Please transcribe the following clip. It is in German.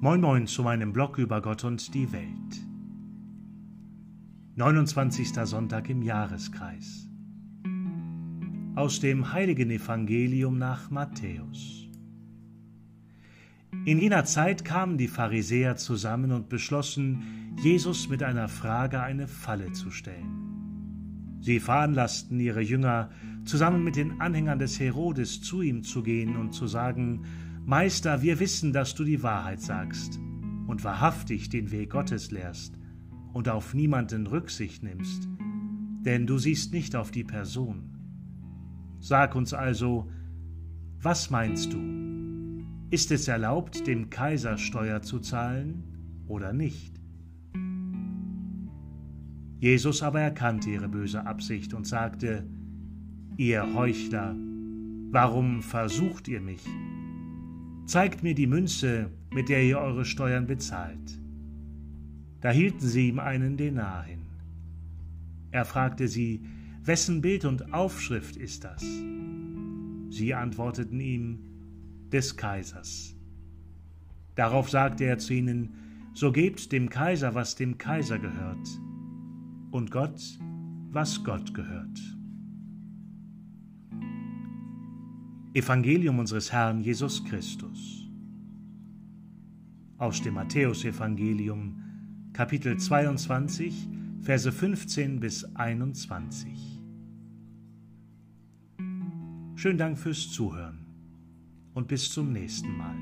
Moin Moin zu meinem Blog über Gott und die Welt. 29. Sonntag im Jahreskreis. Aus dem heiligen Evangelium nach Matthäus. In jener Zeit kamen die Pharisäer zusammen und beschlossen, Jesus mit einer Frage eine Falle zu stellen. Sie veranlassten ihre Jünger, zusammen mit den Anhängern des Herodes zu ihm zu gehen und zu sagen, Meister, wir wissen, dass du die Wahrheit sagst und wahrhaftig den Weg Gottes lehrst und auf niemanden Rücksicht nimmst, denn du siehst nicht auf die Person. Sag uns also, was meinst du? Ist es erlaubt, dem Kaiser Steuer zu zahlen oder nicht? Jesus aber erkannte ihre böse Absicht und sagte, Ihr Heuchler, warum versucht ihr mich? Zeigt mir die Münze, mit der ihr eure Steuern bezahlt. Da hielten sie ihm einen Denar hin. Er fragte sie, wessen Bild und Aufschrift ist das? Sie antworteten ihm, des Kaisers. Darauf sagte er zu ihnen, so gebt dem Kaiser, was dem Kaiser gehört, und Gott, was Gott gehört. Evangelium unseres Herrn Jesus Christus. Aus dem Matthäusevangelium, Kapitel 22, Verse 15 bis 21. Schönen Dank fürs Zuhören und bis zum nächsten Mal.